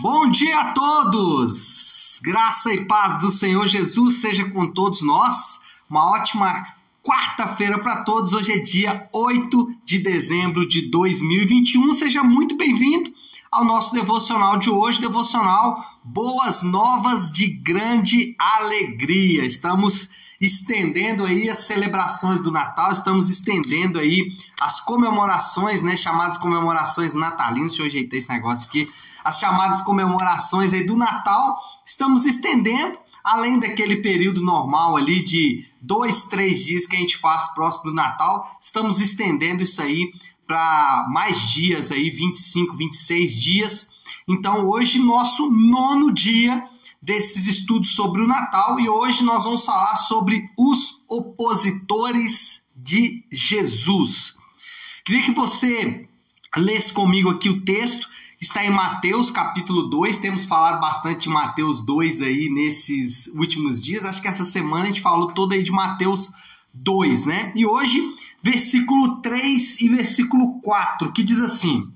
Bom dia a todos! Graça e paz do Senhor Jesus seja com todos nós. Uma ótima quarta-feira para todos. Hoje é dia 8 de dezembro de 2021. Seja muito bem-vindo ao nosso devocional de hoje, devocional Boas Novas de Grande Alegria. Estamos estendendo aí as celebrações do Natal, estamos estendendo aí as comemorações, né, chamadas comemorações natalinas. Deixa eu ajeitar esse negócio aqui. As chamadas comemorações aí do Natal, estamos estendendo além daquele período normal ali de dois, três dias que a gente faz próximo do Natal, estamos estendendo isso aí para mais dias aí, 25, 26 dias. Então hoje nosso nono dia desses estudos sobre o Natal e hoje nós vamos falar sobre os opositores de Jesus. Queria que você lesse comigo aqui o texto, está em Mateus capítulo 2, temos falado bastante de Mateus 2 aí nesses últimos dias, acho que essa semana a gente falou toda aí de Mateus 2, né? E hoje versículo 3 e versículo 4, que diz assim: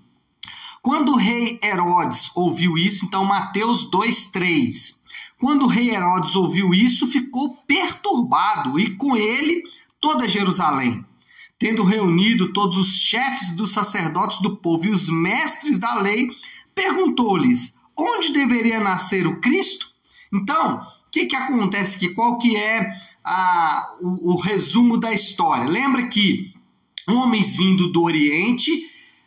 Quando o rei Herodes ouviu isso, então Mateus 2, 3. Quando o rei Herodes ouviu isso, ficou perturbado, e com ele toda Jerusalém. Tendo reunido todos os chefes dos sacerdotes do povo e os mestres da lei, perguntou-lhes: onde deveria nascer o Cristo? Então, o que, que acontece aqui? Qual que é a, o, o, resumo da história. Lembra que homens vindo do Oriente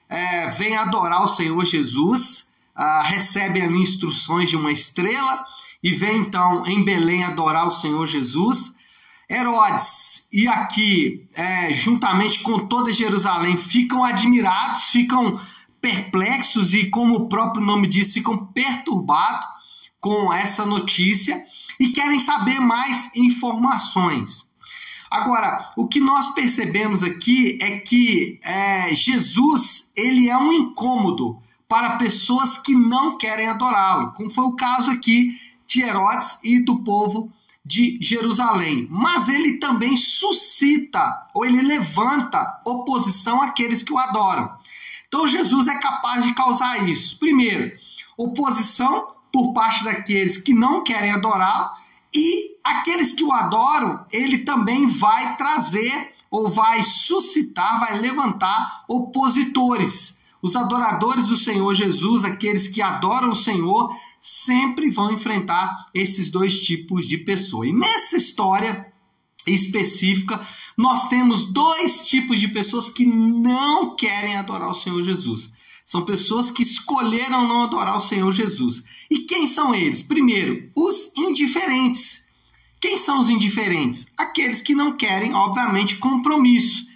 é, vêm adorar o Senhor Jesus, ah, recebem ali instruções de uma estrela e vêm então em Belém adorar o Senhor Jesus. Herodes e aqui, é, juntamente com toda Jerusalém, ficam admirados, ficam perplexos e, como o próprio nome diz, ficam perturbados com essa notícia e querem saber mais informações. Agora, o que nós percebemos aqui é que é, Jesus ele é um incômodo para pessoas que não querem adorá-lo, como foi o caso aqui de Herodes e do povo de Jerusalém. Mas ele também suscita ou ele levanta oposição àqueles que o adoram. Então Jesus é capaz de causar isso. Primeiro, oposição por parte daqueles que não querem adorá-lo e aqueles que o adoram, ele também vai trazer ou vai suscitar, vai levantar opositores. Os adoradores do Senhor Jesus, aqueles que adoram o Senhor, sempre vão enfrentar esses dois tipos de pessoa. E nessa história específica, nós temos dois tipos de pessoas que não querem adorar o Senhor Jesus. São pessoas que escolheram não adorar o Senhor Jesus. E quem são eles? Primeiro, os indiferentes. Quem são os indiferentes? Aqueles que não querem, obviamente, compromisso.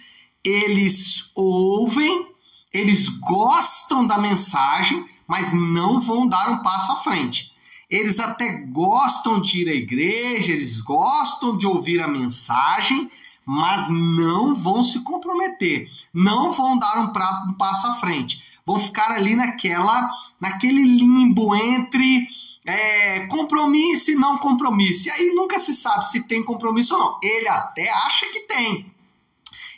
Eles ouvem, eles gostam da mensagem, mas não vão dar um passo à frente. Eles até gostam de ir à igreja, eles gostam de ouvir a mensagem, mas não vão se comprometer, não vão dar um, um passo à frente vão ficar ali naquela, naquele limbo entre é, compromisso e não compromisso. E aí nunca se sabe se tem compromisso ou não. Ele até acha que tem.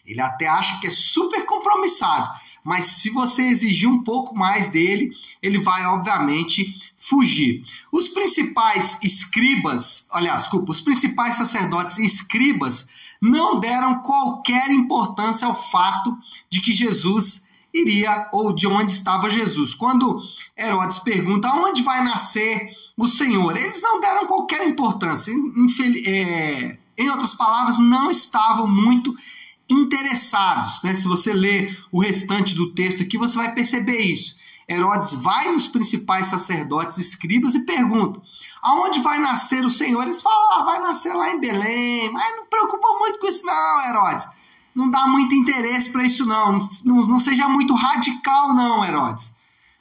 Ele até acha que é super compromissado. Mas se você exigir um pouco mais dele, ele vai, obviamente, fugir. Os principais escribas, aliás, desculpa, os principais sacerdotes e escribas não deram qualquer importância ao fato de que Jesus iria ou de onde estava Jesus. Quando Herodes pergunta onde vai nascer o Senhor, eles não deram qualquer importância. É, em outras palavras, não estavam muito interessados. Né? Se você ler o restante do texto aqui, você vai perceber isso. Herodes vai nos principais sacerdotes escribas e pergunta: aonde vai nascer o Senhor? Eles falam: ah, vai nascer lá em Belém. Mas não preocupa muito com isso, não, Herodes não dá muito interesse para isso, não. não. Não seja muito radical, não, Herodes.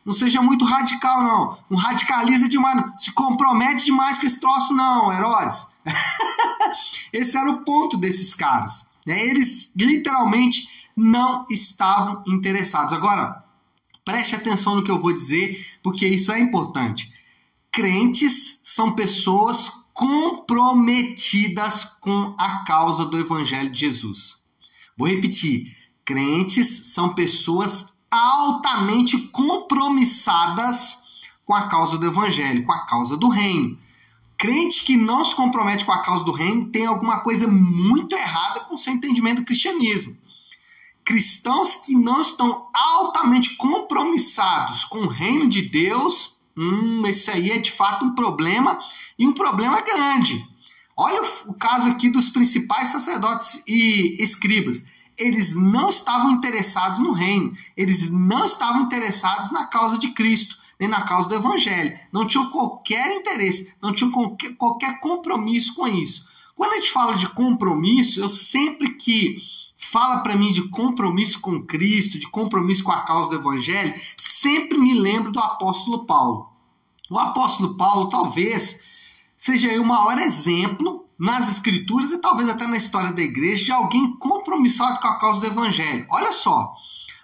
Não seja muito radical, não. Não radicaliza demais, se compromete demais com esse troço, não, Herodes. esse era o ponto desses caras. Né? Eles literalmente não estavam interessados. Agora, preste atenção no que eu vou dizer, porque isso é importante. Crentes são pessoas comprometidas com a causa do Evangelho de Jesus. Vou repetir: crentes são pessoas altamente compromissadas com a causa do evangelho, com a causa do reino. Crente que não se compromete com a causa do reino tem alguma coisa muito errada com o seu entendimento do cristianismo. Cristãos que não estão altamente compromissados com o reino de Deus, hum, esse aí é de fato um problema e um problema grande. Olha o caso aqui dos principais sacerdotes e escribas. Eles não estavam interessados no reino, eles não estavam interessados na causa de Cristo nem na causa do evangelho. Não tinham qualquer interesse, não tinham qualquer, qualquer compromisso com isso. Quando a gente fala de compromisso, eu sempre que fala para mim de compromisso com Cristo, de compromisso com a causa do evangelho, sempre me lembro do apóstolo Paulo. O apóstolo Paulo talvez seja o maior exemplo nas escrituras e talvez até na história da igreja de alguém compromissado com a causa do evangelho. Olha só,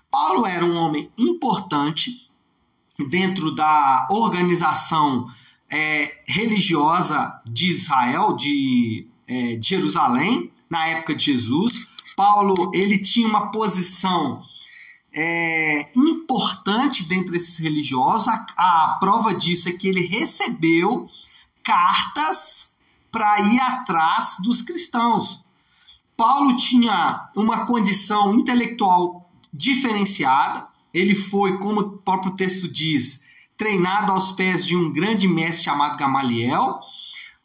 Paulo era um homem importante, dentro da organização é, religiosa de Israel, de, é, de Jerusalém, na época de Jesus. Paulo ele tinha uma posição é, importante dentre esses religiosos. A, a, prova disso é que ele recebeu cartas para ir atrás dos cristãos. Paulo tinha uma condição intelectual diferenciada, ele foi, como o próprio texto diz, treinado aos pés de um grande mestre chamado Gamaliel.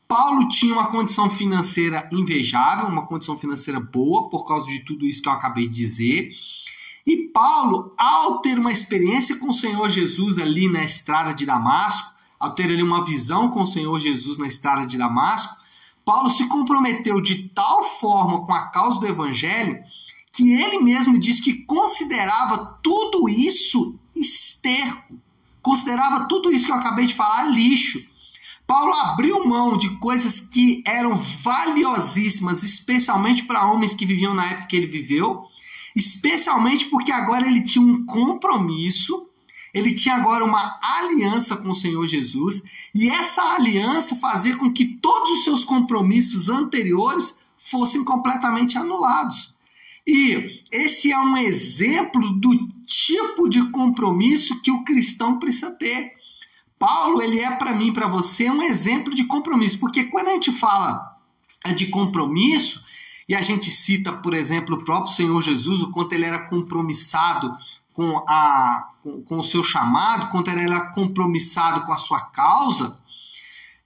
Paulo tinha uma condição financeira invejável, uma condição financeira boa, por causa de tudo isso que eu acabei de dizer. E Paulo, ao ter uma experiência com o Senhor Jesus ali na estrada de Damasco, ao ter ali uma visão com o Senhor Jesus na estrada de Damasco, Paulo se comprometeu de tal forma com a causa do evangelho que ele mesmo diz que considerava tudo isso esterco, considerava tudo isso que eu acabei de falar lixo. Paulo abriu mão de coisas que eram valiosíssimas, especialmente para homens que viviam na época que ele viveu, especialmente porque agora ele tinha um compromisso, ele tinha agora uma aliança com o Senhor Jesus, e essa aliança fazia com que todos os seus compromissos anteriores fossem completamente anulados. E esse é um exemplo do tipo de compromisso que o cristão precisa ter. Paulo, ele é para mim, para você, um exemplo de compromisso, porque quando a gente fala de compromisso, e a gente cita, por exemplo, o próprio Senhor Jesus, o quanto ele era compromissado com, a, com, com o seu chamado, quanto ele era compromissado com a sua causa,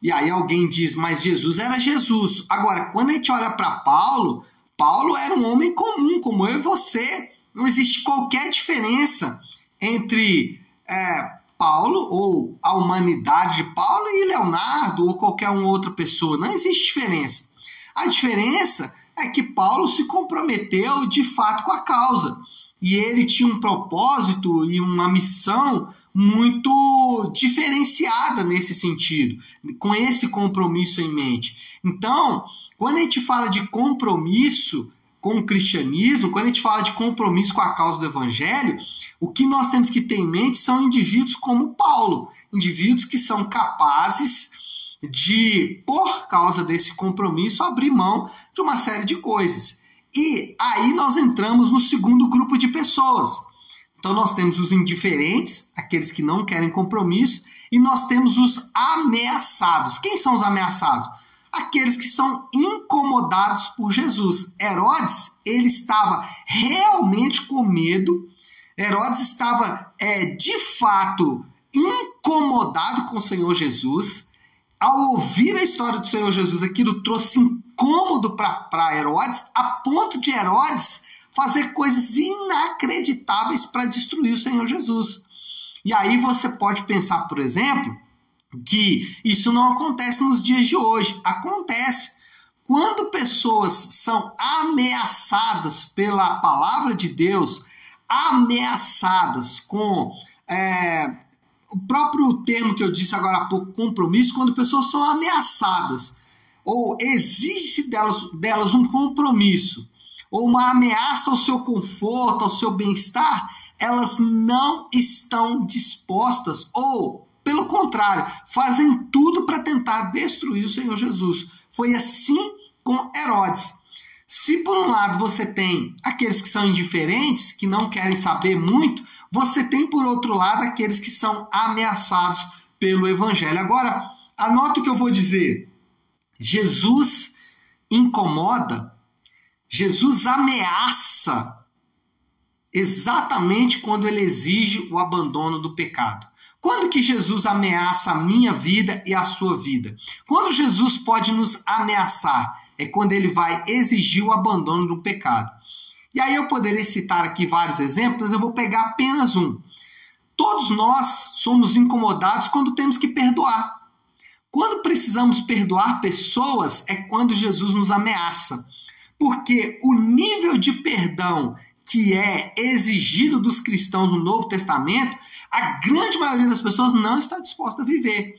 e aí alguém diz, mas Jesus era Jesus. Agora, quando a gente olha para Paulo, Paulo era um homem comum, como eu e você. Não existe qualquer diferença entre é, Paulo ou a humanidade de Paulo e Leonardo ou qualquer uma outra pessoa. Não existe diferença. A diferença é que Paulo se comprometeu de fato com a causa. E ele tinha um propósito e uma missão muito diferenciada nesse sentido, com esse compromisso em mente. Então, quando a gente fala de compromisso com o cristianismo, quando a gente fala de compromisso com a causa do evangelho, o que nós temos que ter em mente são indivíduos como Paulo, indivíduos que são capazes de, por causa desse compromisso, abrir mão de uma série de coisas. E aí nós entramos no segundo grupo de pessoas. Então nós temos os indiferentes, aqueles que não querem compromisso, e nós temos os ameaçados. Quem são os ameaçados? Aqueles que são incomodados por Jesus. Herodes, ele estava realmente com medo. Herodes estava é, de fato incomodado com o Senhor Jesus. Ao ouvir a história do Senhor Jesus, aquilo trouxe incômodo para Herodes, a ponto de Herodes fazer coisas inacreditáveis para destruir o Senhor Jesus. E aí você pode pensar, por exemplo, que isso não acontece nos dias de hoje. Acontece. Quando pessoas são ameaçadas pela palavra de Deus, ameaçadas com é, o próprio termo que eu disse agora há pouco, compromisso, quando pessoas são ameaçadas, ou exige-se delas, delas um compromisso, ou uma ameaça ao seu conforto, ao seu bem-estar, elas não estão dispostas ou pelo contrário, fazem tudo para tentar destruir o Senhor Jesus. Foi assim com Herodes. Se por um lado você tem aqueles que são indiferentes, que não querem saber muito, você tem por outro lado aqueles que são ameaçados pelo Evangelho. Agora, anota o que eu vou dizer. Jesus incomoda, Jesus ameaça exatamente quando ele exige o abandono do pecado. Quando que Jesus ameaça a minha vida e a sua vida? Quando Jesus pode nos ameaçar? É quando ele vai exigir o abandono do pecado. E aí eu poderia citar aqui vários exemplos, eu vou pegar apenas um. Todos nós somos incomodados quando temos que perdoar. Quando precisamos perdoar pessoas é quando Jesus nos ameaça. Porque o nível de perdão que é exigido dos cristãos no Novo Testamento, a grande maioria das pessoas não está disposta a viver.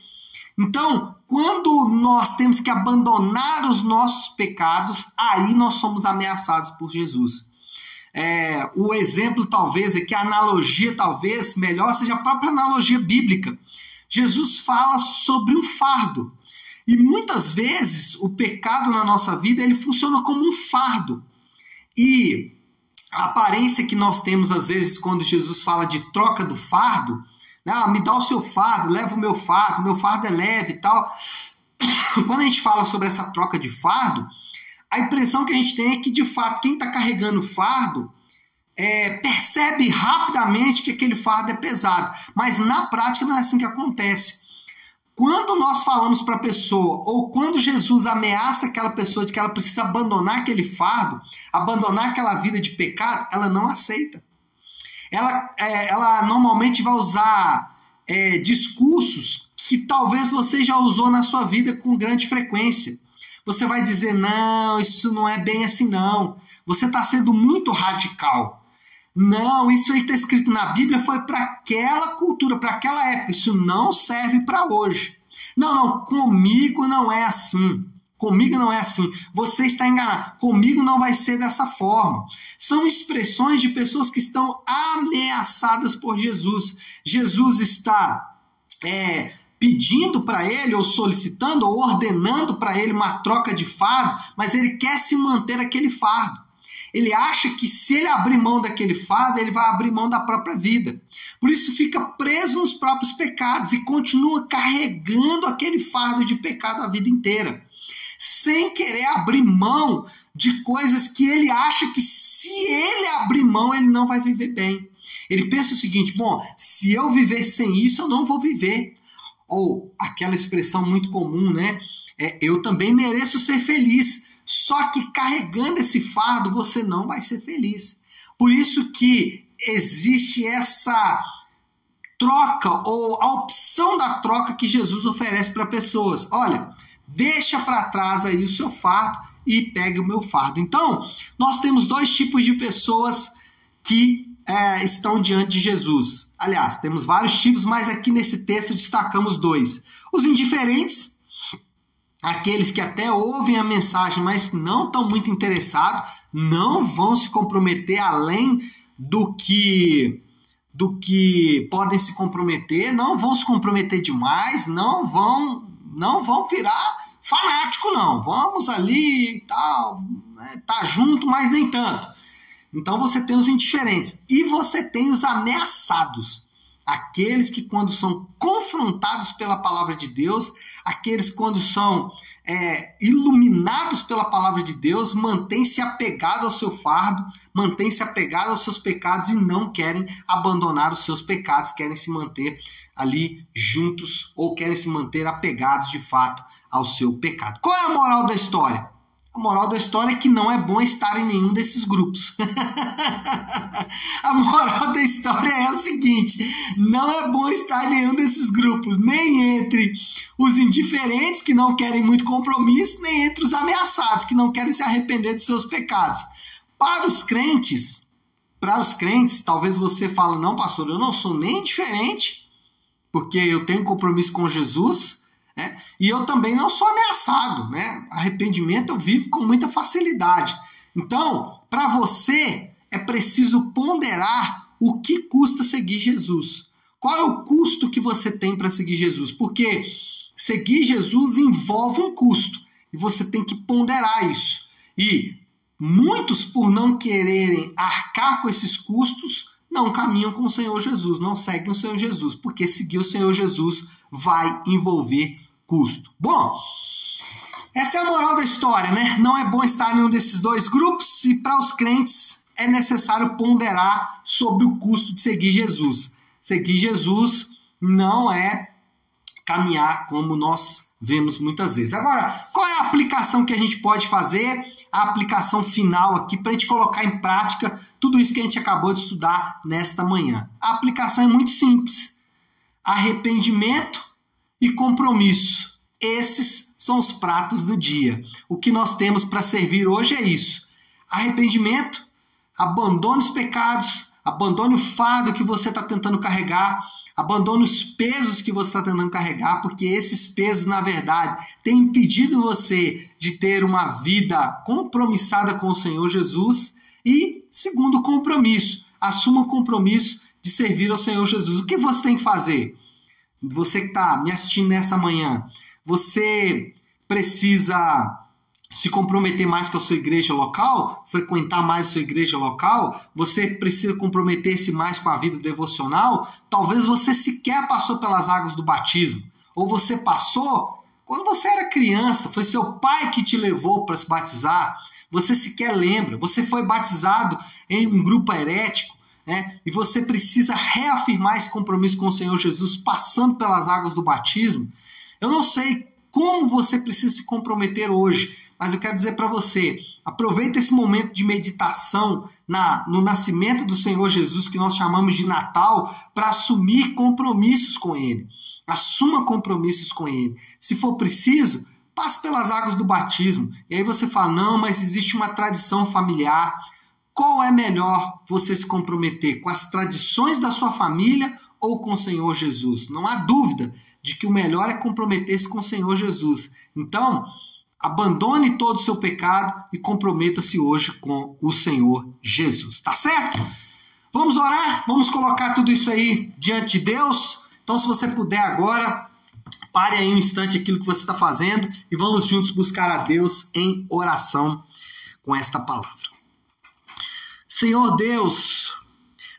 Então, quando nós temos que abandonar os nossos pecados, aí nós somos ameaçados por Jesus. É, o exemplo, talvez, é que a analogia, talvez, melhor seja a própria analogia bíblica. Jesus fala sobre um fardo. E muitas vezes o pecado na nossa vida ele funciona como um fardo. E a aparência que nós temos às vezes quando Jesus fala de troca do fardo, né? ah, me dá o seu fardo, leva o meu fardo, meu fardo é leve e tal. Quando a gente fala sobre essa troca de fardo, a impressão que a gente tem é que, de fato, quem está carregando o fardo é, percebe rapidamente que aquele fardo é pesado. Mas na prática não é assim que acontece. Quando nós falamos para a pessoa, ou quando Jesus ameaça aquela pessoa de que ela precisa abandonar aquele fardo, abandonar aquela vida de pecado, ela não aceita. Ela, é, ela normalmente vai usar é, discursos que talvez você já usou na sua vida com grande frequência. Você vai dizer: não, isso não é bem assim, não. Você está sendo muito radical. Não, isso aí está escrito na Bíblia foi para aquela cultura, para aquela época. Isso não serve para hoje. Não, não, comigo não é assim. Comigo não é assim. Você está enganado. Comigo não vai ser dessa forma. São expressões de pessoas que estão ameaçadas por Jesus. Jesus está é, pedindo para ele, ou solicitando, ou ordenando para ele uma troca de fardo, mas ele quer se manter aquele fardo. Ele acha que se ele abrir mão daquele fardo, ele vai abrir mão da própria vida. Por isso fica preso nos próprios pecados e continua carregando aquele fardo de pecado a vida inteira. Sem querer abrir mão de coisas que ele acha que se ele abrir mão, ele não vai viver bem. Ele pensa o seguinte: bom, se eu viver sem isso, eu não vou viver ou aquela expressão muito comum, né? É, eu também mereço ser feliz. Só que carregando esse fardo você não vai ser feliz. Por isso que existe essa troca ou a opção da troca que Jesus oferece para pessoas. Olha, deixa para trás aí o seu fardo e pegue o meu fardo. Então, nós temos dois tipos de pessoas que é, estão diante de Jesus. Aliás, temos vários tipos, mas aqui nesse texto destacamos dois: os indiferentes, aqueles que até ouvem a mensagem, mas não estão muito interessados, não vão se comprometer além do que do que podem se comprometer, não vão se comprometer demais, não vão não vão virar fanático não. Vamos ali e tal, né, tá junto, mas nem tanto. Então você tem os indiferentes e você tem os ameaçados, aqueles que quando são confrontados pela palavra de Deus, aqueles quando são é, iluminados pela palavra de Deus, mantêm-se apegados ao seu fardo, mantêm-se apegados aos seus pecados e não querem abandonar os seus pecados, querem se manter ali juntos ou querem se manter apegados de fato ao seu pecado. Qual é a moral da história? A moral da história é que não é bom estar em nenhum desses grupos. a moral da história é o seguinte: não é bom estar em nenhum desses grupos, nem entre os indiferentes que não querem muito compromisso, nem entre os ameaçados que não querem se arrepender dos seus pecados. Para os crentes, para os crentes, talvez você fale: não, pastor, eu não sou nem diferente, porque eu tenho compromisso com Jesus né? E eu também não sou ameaçado. Né? Arrependimento eu vivo com muita facilidade. Então, para você, é preciso ponderar o que custa seguir Jesus. Qual é o custo que você tem para seguir Jesus? Porque seguir Jesus envolve um custo e você tem que ponderar isso. E muitos, por não quererem arcar com esses custos, não caminham com o Senhor Jesus, não seguem o Senhor Jesus, porque seguir o Senhor Jesus vai envolver custo. Bom, essa é a moral da história, né? Não é bom estar em um desses dois grupos e para os crentes é necessário ponderar sobre o custo de seguir Jesus. Seguir Jesus não é caminhar como nós vemos muitas vezes. Agora, qual é a aplicação que a gente pode fazer? A aplicação final aqui para a gente colocar em prática tudo isso que a gente acabou de estudar nesta manhã. A aplicação é muito simples: arrependimento e compromisso. Esses são os pratos do dia. O que nós temos para servir hoje é isso: arrependimento, abandone os pecados, abandone o fardo que você está tentando carregar Abandone os pesos que você está tentando carregar, porque esses pesos, na verdade, têm impedido você de ter uma vida compromissada com o Senhor Jesus. E, segundo compromisso, assuma o compromisso de servir ao Senhor Jesus. O que você tem que fazer? Você que está me assistindo nessa manhã, você precisa se comprometer mais com a sua igreja local, frequentar mais a sua igreja local, você precisa comprometer-se mais com a vida devocional, talvez você sequer passou pelas águas do batismo, ou você passou quando você era criança, foi seu pai que te levou para se batizar, você sequer lembra, você foi batizado em um grupo herético, né? E você precisa reafirmar esse compromisso com o Senhor Jesus passando pelas águas do batismo. Eu não sei como você precisa se comprometer hoje, mas eu quero dizer para você, aproveita esse momento de meditação na, no nascimento do Senhor Jesus, que nós chamamos de Natal, para assumir compromissos com Ele. Assuma compromissos com Ele. Se for preciso, passe pelas águas do batismo. E aí você fala: não, mas existe uma tradição familiar. Qual é melhor você se comprometer? Com as tradições da sua família ou com o Senhor Jesus? Não há dúvida de que o melhor é comprometer-se com o Senhor Jesus. Então, Abandone todo o seu pecado e comprometa-se hoje com o Senhor Jesus. Tá certo? Vamos orar? Vamos colocar tudo isso aí diante de Deus? Então, se você puder agora, pare aí um instante aquilo que você está fazendo e vamos juntos buscar a Deus em oração com esta palavra. Senhor Deus,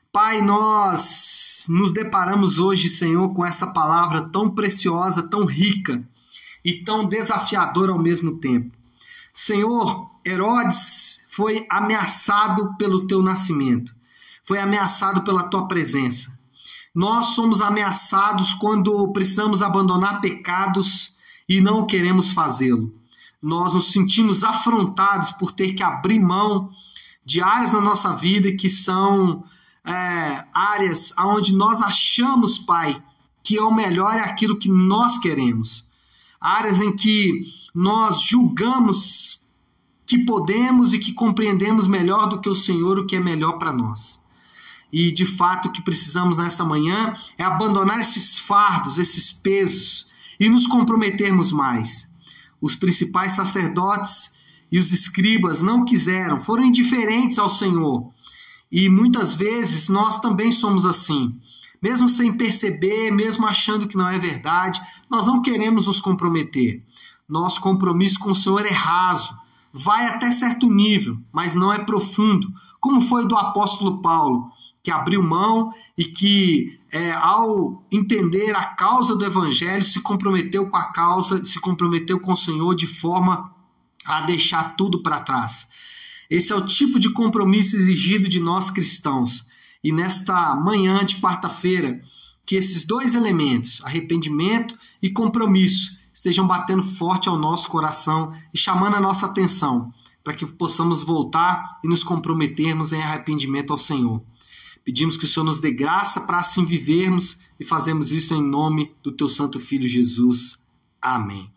Pai, nós nos deparamos hoje, Senhor, com esta palavra tão preciosa, tão rica e tão desafiador ao mesmo tempo. Senhor, Herodes foi ameaçado pelo teu nascimento, foi ameaçado pela tua presença. Nós somos ameaçados quando precisamos abandonar pecados e não queremos fazê-lo. Nós nos sentimos afrontados por ter que abrir mão de áreas na nossa vida que são é, áreas onde nós achamos, Pai, que é o melhor é aquilo que nós queremos áreas em que nós julgamos que podemos e que compreendemos melhor do que o Senhor o que é melhor para nós. E de fato o que precisamos nessa manhã é abandonar esses fardos, esses pesos e nos comprometermos mais. Os principais sacerdotes e os escribas não quiseram, foram indiferentes ao Senhor. E muitas vezes nós também somos assim mesmo sem perceber, mesmo achando que não é verdade, nós não queremos nos comprometer. Nosso compromisso com o Senhor é raso, vai até certo nível, mas não é profundo, como foi do apóstolo Paulo, que abriu mão e que, é, ao entender a causa do evangelho, se comprometeu com a causa, se comprometeu com o Senhor de forma a deixar tudo para trás. Esse é o tipo de compromisso exigido de nós cristãos e nesta manhã de quarta-feira, que esses dois elementos, arrependimento e compromisso, estejam batendo forte ao nosso coração e chamando a nossa atenção, para que possamos voltar e nos comprometermos em arrependimento ao Senhor. Pedimos que o Senhor nos dê graça para assim vivermos e fazemos isso em nome do teu santo filho Jesus. Amém.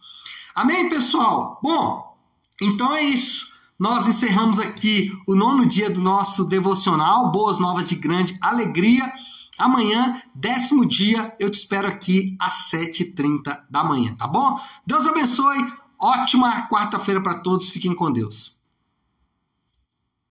Amém, pessoal. Bom, então é isso. Nós encerramos aqui o nono dia do nosso devocional. Boas novas de grande alegria. Amanhã, décimo dia, eu te espero aqui às 7h30 da manhã, tá bom? Deus abençoe. Ótima quarta-feira para todos. Fiquem com Deus.